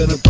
gonna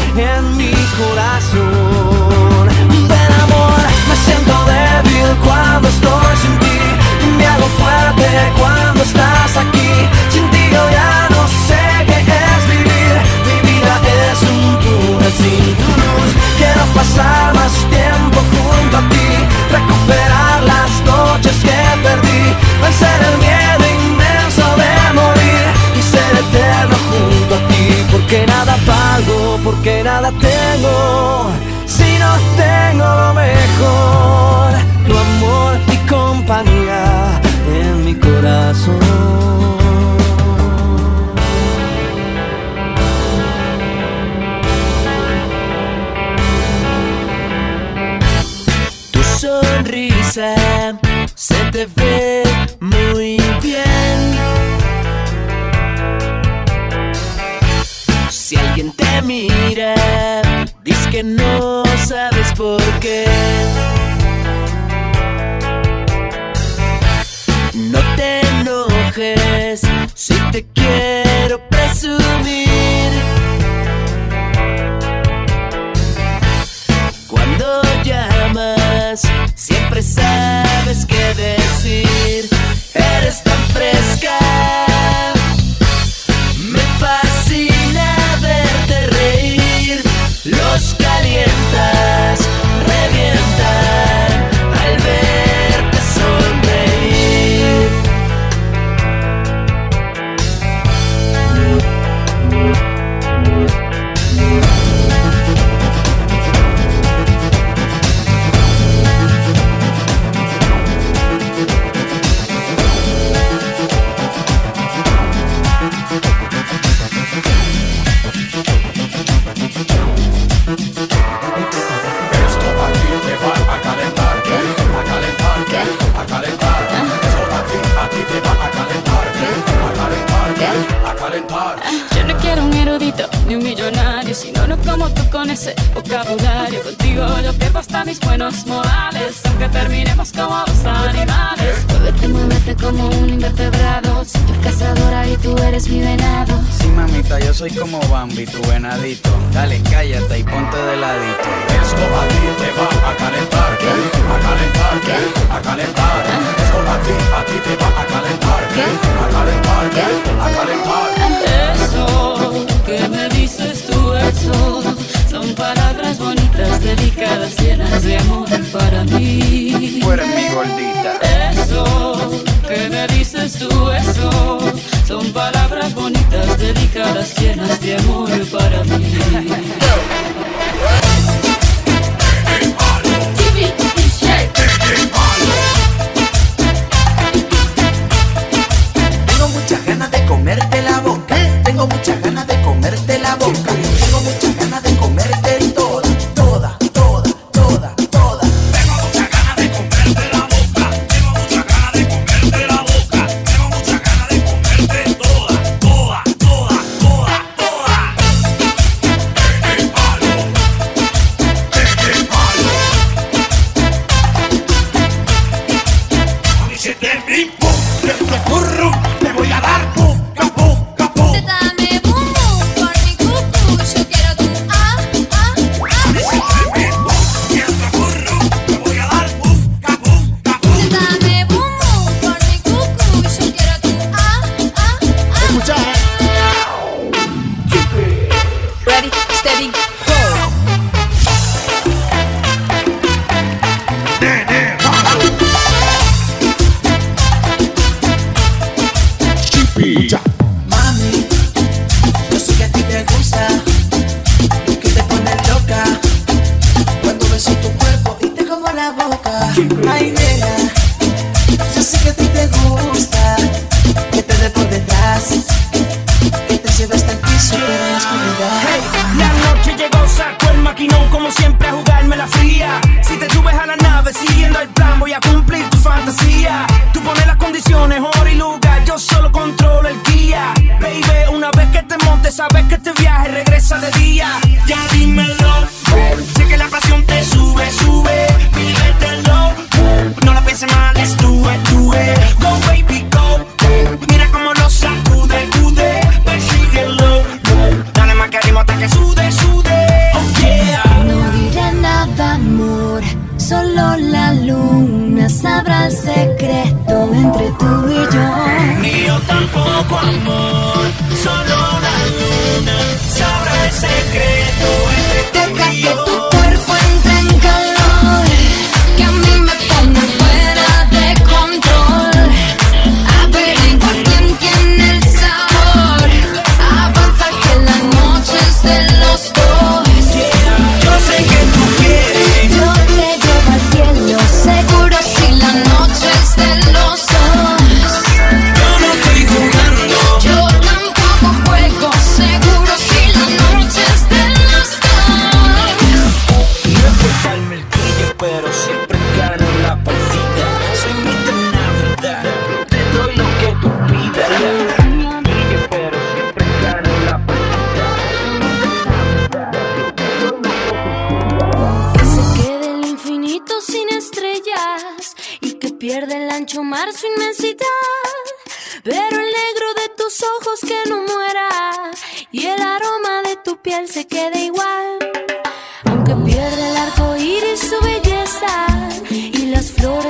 mi corazón. Del amor me siento débil cuando estoy sin ti. Me hago fuerte cuando estás aquí. Sin ti yo ya no sé qué es vivir. Mi vida es un túnel sin tu luz. Quiero pasar más tiempo porque nada pago, porque nada tengo. Si no tengo lo mejor, tu amor y compañía en mi corazón. Tu sonrisa se te ve mira, dices que no sabes por qué. No te enojes si te quiero presumir. Cuando llamas, siempre sabes qué decir. Eres tan fresca. nos calientas, revientas. llenas de amor para mí. body. poco amor, solo la luna sabrá el secreto.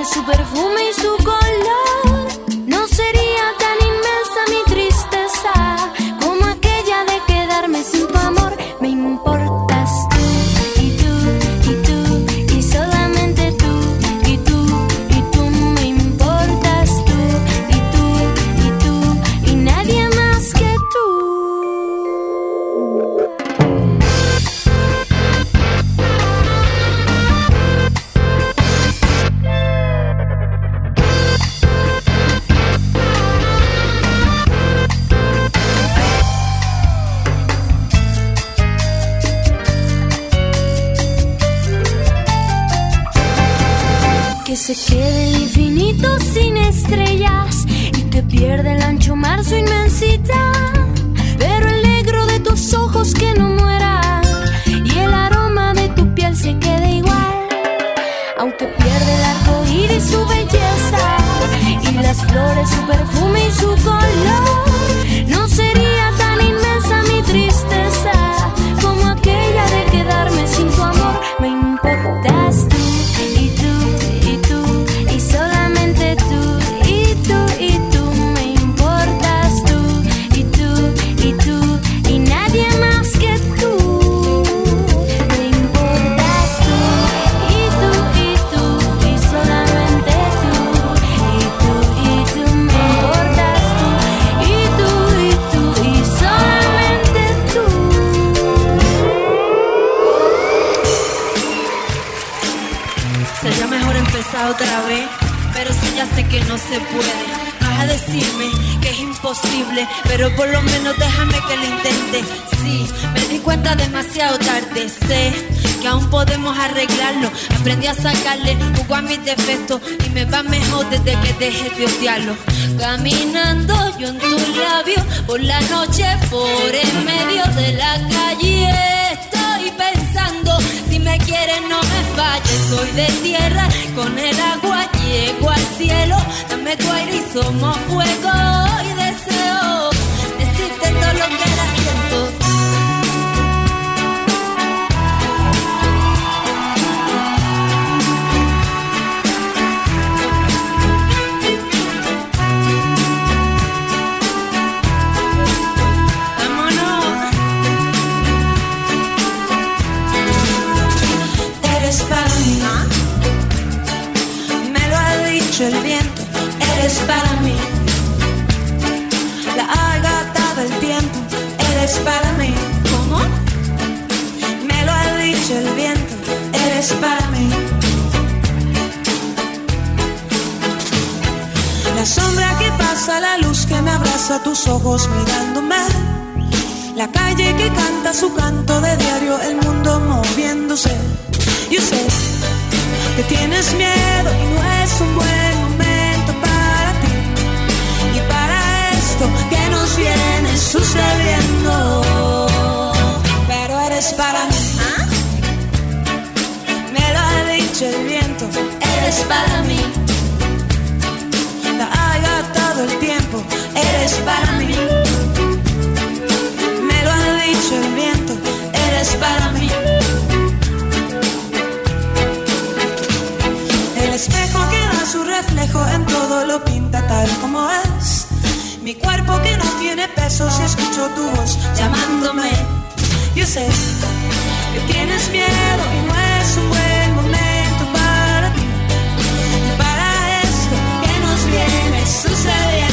su perfume de odiarlo. Caminando yo en tus labios por la noche, por en medio de la calle. Estoy pensando, si me quieres no me falles. Soy de tierra, con el agua llego al cielo. Dame tu aire y somos fuego. Abraza, tus ojos mirándome. La calle que canta su canto de diario, el mundo moviéndose. Yo sé que tienes miedo y no es un buen momento para ti. Y para esto que nos viene sucediendo. Pero eres para mí. Me lo ha dicho el viento. Eres para mí. Eres para mí. Me lo ha dicho el viento. Eres para mí. El espejo que da su reflejo en todo lo pinta tal como es. Mi cuerpo que no tiene peso si escucho tu voz llamándome. Yo sé que tienes miedo y no es un buen momento para ti. Y para esto que nos viene sucediendo.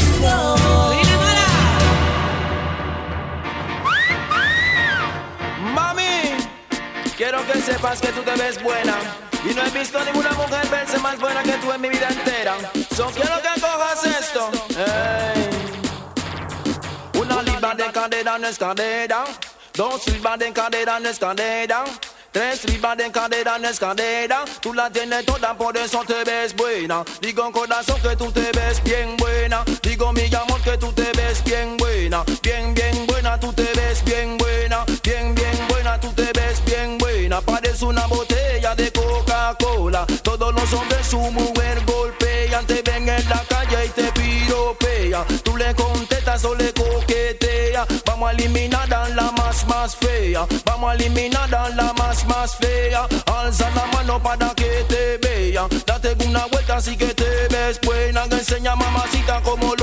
Sepas que tú te ves buena. Y no he visto ninguna mujer verse más buena que tú en mi vida entera. So quiero que cojas esto. Una libra de cadera no es cadera. Dos libras de cadera no es cadera. Tres libras de cadera no es cadera. Tú la tienes toda, por eso te ves buena. Digo corazón que tú te ves bien buena. Digo mi amor que tú te ves bien buena. Bien, bien buena, tú te ves bien buena. Contestas o le coqueteas. Vamos a eliminar a la más, más fea. Vamos a eliminar a la más, más fea. Alza la mano para que te vean. Date una vuelta así que te ves buena. Enseña mamacita como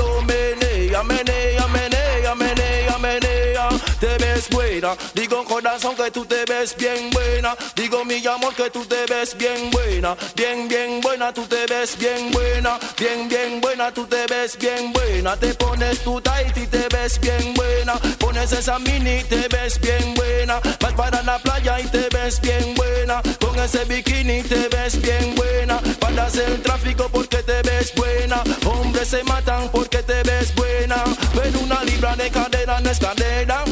Digo corazón que tú te ves bien buena. Digo mi amor que tú te ves bien buena. Bien, bien buena, tú te ves bien buena. Bien, bien buena, tú te ves bien buena. Te pones tu tight y te ves bien buena. Pones esa mini y te ves bien buena. Vas para la playa y te ves bien buena. Con ese bikini te ves bien buena. Paras el tráfico porque te ves buena. Hombres se matan porque te ves buena. Pero una libra de cadera no es cadera.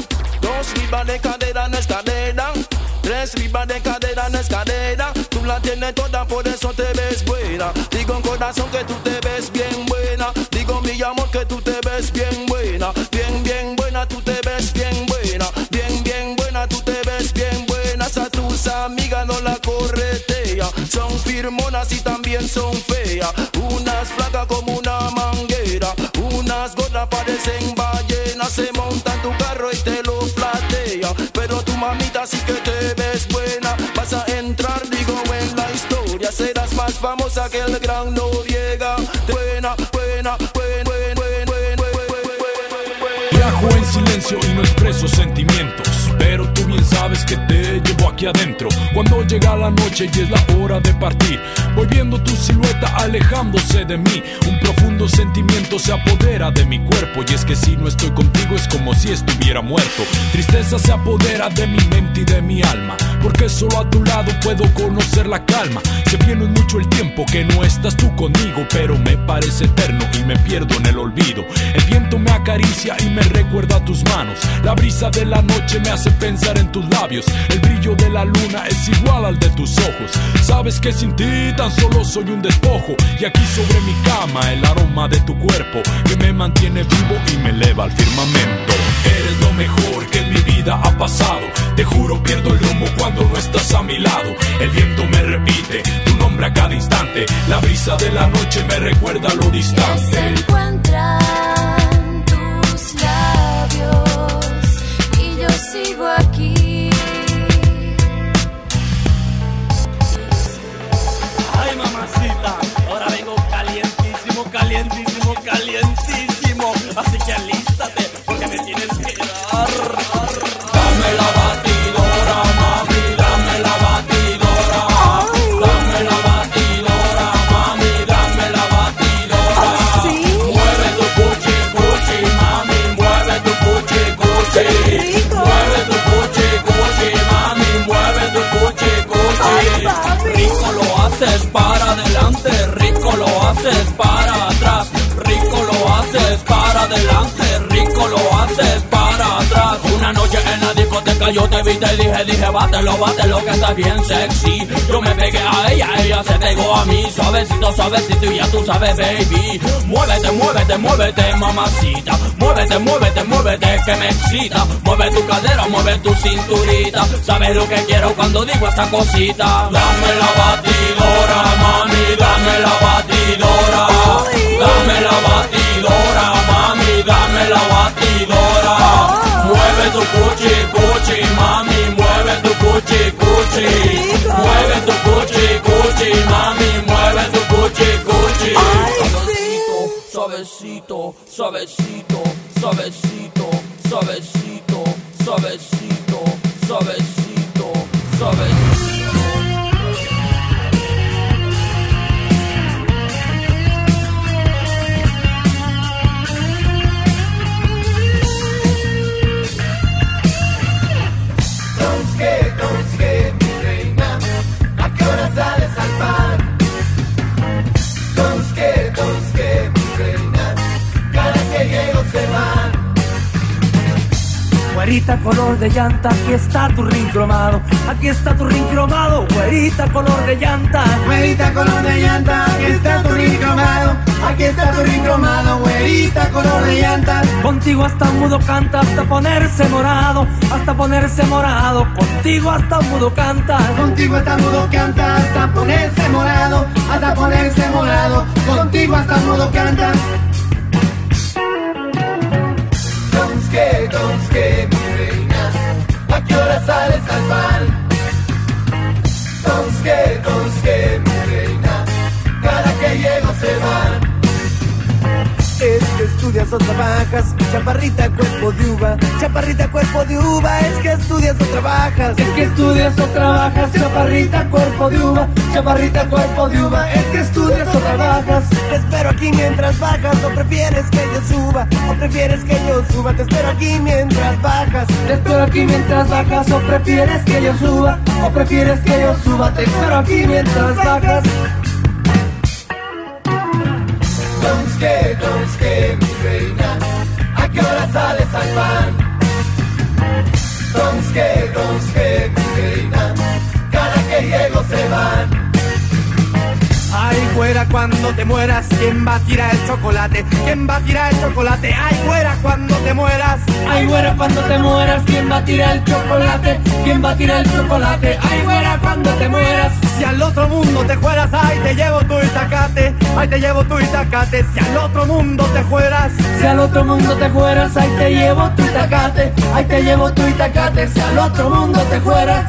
Libras de cadera no es cadera. Tres libras de cadera no es cadera. Tú la tienes toda, por eso te ves buena. Digo en corazón que tú te ves bien buena. Digo mi amor que tú te ves bien buena. Bien, bien buena, tú te ves bien buena. Bien, bien buena, tú te ves bien buena. A tus amigas no la corretea. Son firmonas y también son feas. Vamos a que el gran no llega. Buena, buena, buena, buena, buena, buena, Viajo en silencio y no expreso sentimientos. Pero tú bien sabes que te llevo aquí adentro. Cuando llega la noche y es la hora de partir, voy viendo tu silueta alejándose de mí profundo sentimiento se apodera de mi cuerpo y es que si no estoy contigo es como si estuviera muerto. Tristeza se apodera de mi mente y de mi alma, porque solo a tu lado puedo conocer la calma. Se viene mucho el tiempo que no estás tú conmigo, pero me parece eterno y me pierdo en el olvido. El viento me acaricia y me recuerda tus manos. La brisa de la noche me hace pensar en tus labios. El brillo de la luna es igual al de tus ojos. Sabes que sin ti tan solo soy un despojo. Y aquí sobre mi cama el aroma de tu cuerpo que me mantiene vivo y me eleva al firmamento. Eres lo mejor que en mi vida ha pasado. Te juro pierdo el rumbo cuando no estás a mi lado. El viento me repite tu nombre a cada instante. La brisa de la noche me recuerda lo Se distante. encuentran tus labios y yo sigo aquí. Discoteca yo te vi, te dije, dije, bátelo, bátelo, que estás bien sexy. Yo me pegué a ella, ella se pegó a mí, suavecito, suavecito, y ya tú sabes, baby. Muévete, muévete, muévete, mamacita. Muévete, muévete, muévete, que me excita. Mueve tu cadera, mueve tu cinturita. Sabes lo que quiero cuando digo esta cosita. Dame la batidora, mami, dame la batidora. Dame la batidora, mami, dame la batidora. Mueve tu cuchi, cuchi, mami, mueve tu cuchi, cuchi. Mueve tu cuchi, cuchi, mami, mueve tu cuchi, cuchi. Suavecito, suavecito, suavecito, suavecito, suavecito, suavecito, suavecito. Güerita color de llanta, aquí está tu ring cromado, aquí está tu ring cromado, güerita color de llanta. Güerita color de llanta, aquí está tu ring cromado, aquí está tu ring cromado, güerita color de llanta. Contigo hasta mudo canta, hasta ponerse morado, hasta ponerse morado, contigo hasta mudo canta. Contigo hasta mudo canta, hasta ponerse morado, hasta ponerse morado, contigo hasta mudo canta. Donske, donske, mi reina, ¿a qué hora sales al pan? Donske, donske, mi reina, cada que llego se van. Es que estudias o trabajas, chaparrita cuerpo de uva, chaparrita cuerpo de uva, es que estudias o trabajas, Es que estudias o trabajas, chaparrita cuerpo de uva, chaparrita cuerpo de uva, es que estudias o trabajas. Te espero aquí mientras bajas, o prefieres que yo suba, o prefieres que yo suba, te espero aquí mientras bajas. Te espero aquí mientras bajas, o prefieres que yo suba, o prefieres que yo suba, te espero aquí mientras bajas. Mi reina, ¿a qué hora sales al pan? Donske, donske, mi reina, cada que llego se van. Ay, fuera cuando te mueras, ¿quién va a tirar el chocolate? ¿Quién va a tirar el chocolate? Ay, fuera cuando te mueras. Ay, güera, cuando te mueras, ¿quién va a tirar el chocolate? ¿Quién va a tirar el chocolate? Ay, güera, cuando te mueras. Si al otro mundo te fueras, ay, te llevo tu itacate. Ay, te llevo tu itacate. Si al otro mundo te fueras. Si al otro mundo te fueras, ahí te llevo tu itacate, ahí te llevo tu itacate, si al otro mundo te fueras.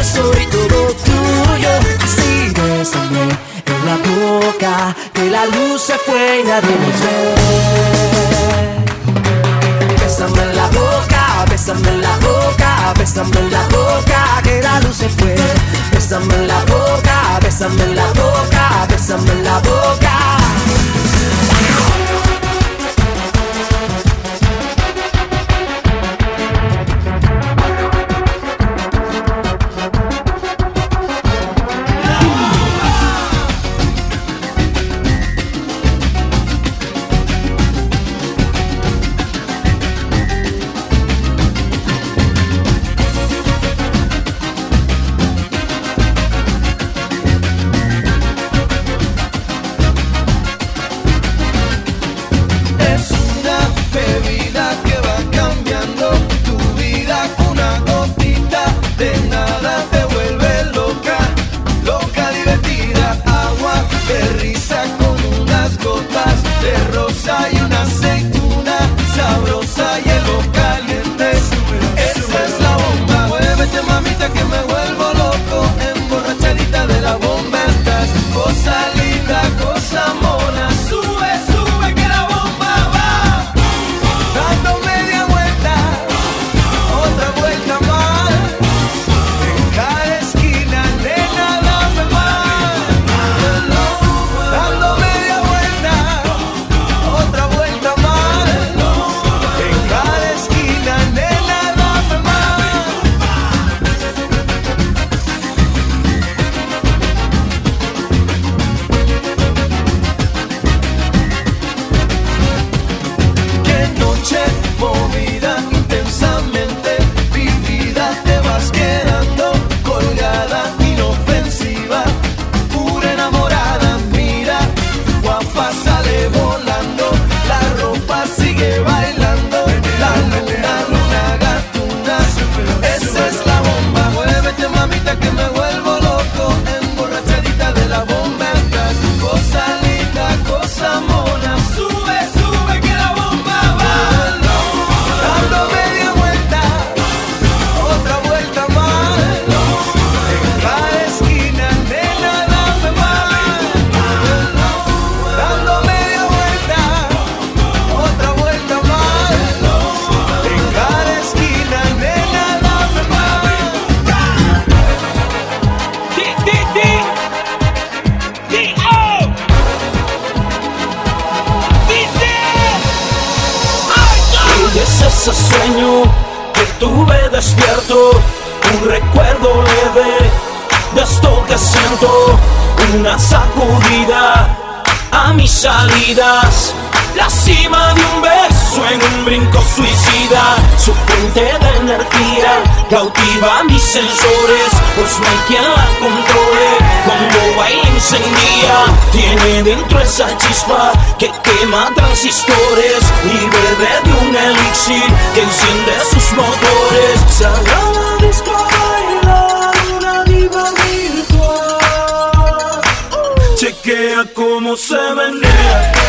Noche soy todo tuyo. Así bésame en la boca. Que la luz se fue y nadie nos ve. Bésame en la boca, bésame en la boca, bésame en la boca, que la luz se fue. Bésame en la boca, bésame en la boca, bésame en la boca. De energía cautiva mis sensores, pues no hay quien la controle, cuando baila encendía, tiene dentro esa chispa que quema transistores y bebe de un elixir que enciende sus motores. Sagrada disco a bailar una diva virtual. Chequea cómo se menea.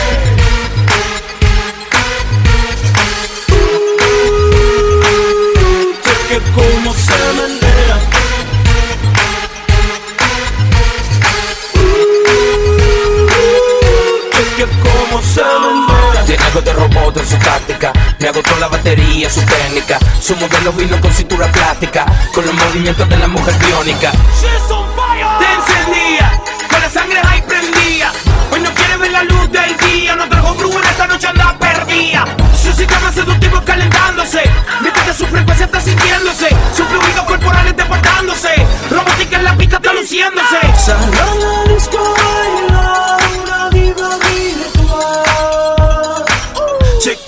Robot en su táctica. Me agotó la batería, su técnica. Su modelo vino con cintura plástica Con los movimientos de la mujer biónica. Te encendía, con la sangre ahí prendía. Hoy no quiere ver la luz del día, no trajo bruja esta noche anda perdida. Su sistema seductivo calentándose, mientras que su frecuencia está sintiéndose, sus fluidos corporales deportándose, robótica en la pista está luciéndose. Sal a la disco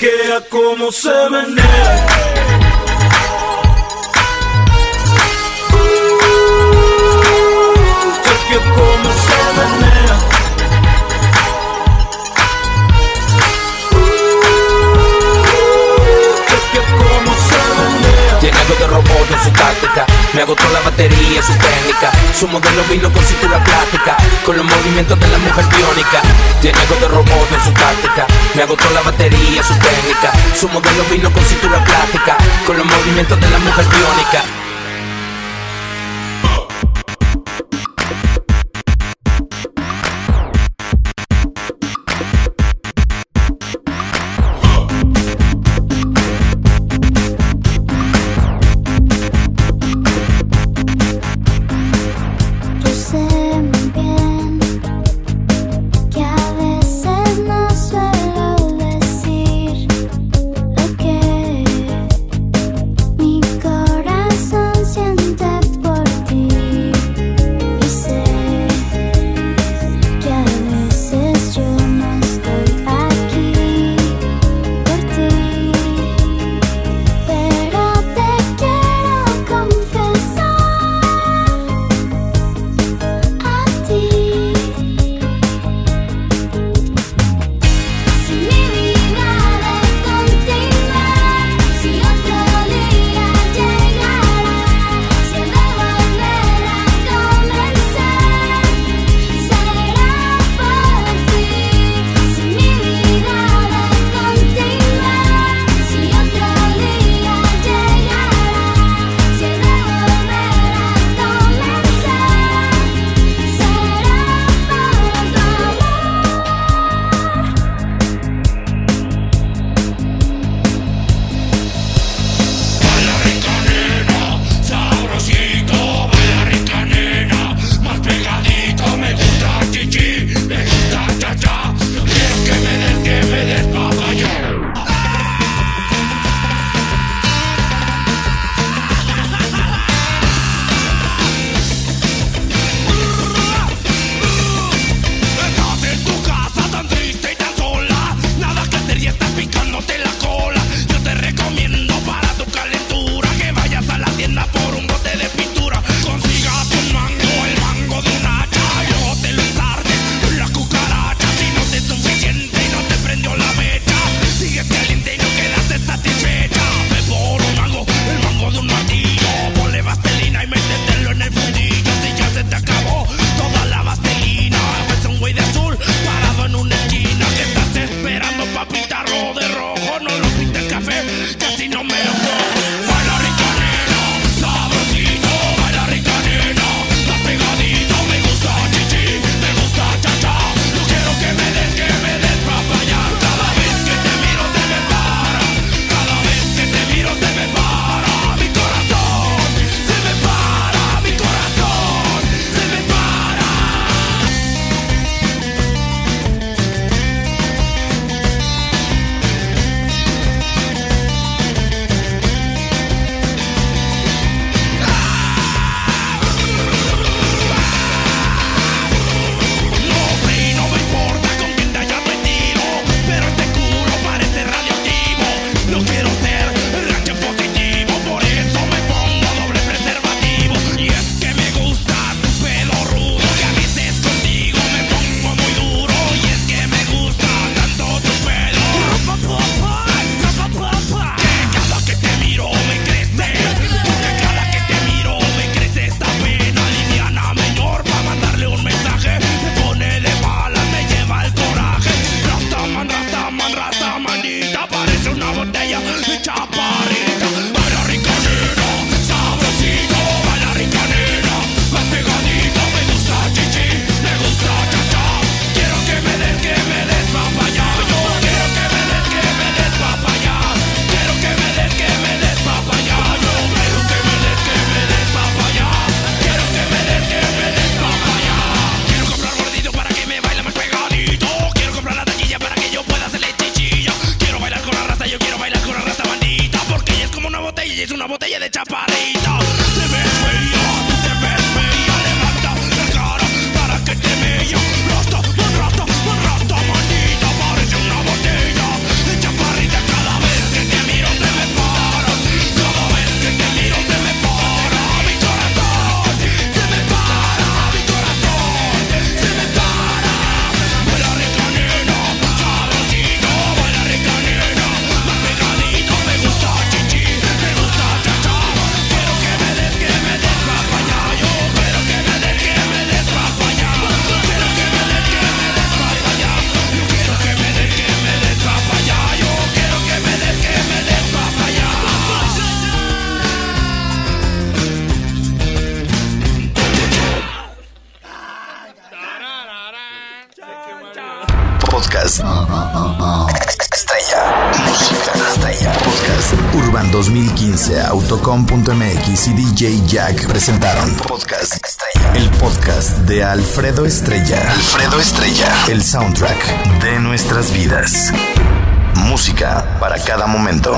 Chequea cómo se menea. Me agotó la batería, su técnica. Su modelo vino con cintura plástica. Con los movimientos de la mujer biónica. Tiene algo de robot en su táctica. Me agotó la batería, su técnica. Su modelo vino con cintura plástica. Con los movimientos de la mujer biónica Presentaron Podcast Estrella. El podcast de Alfredo Estrella. Alfredo Estrella. El soundtrack de nuestras vidas. Música para cada momento.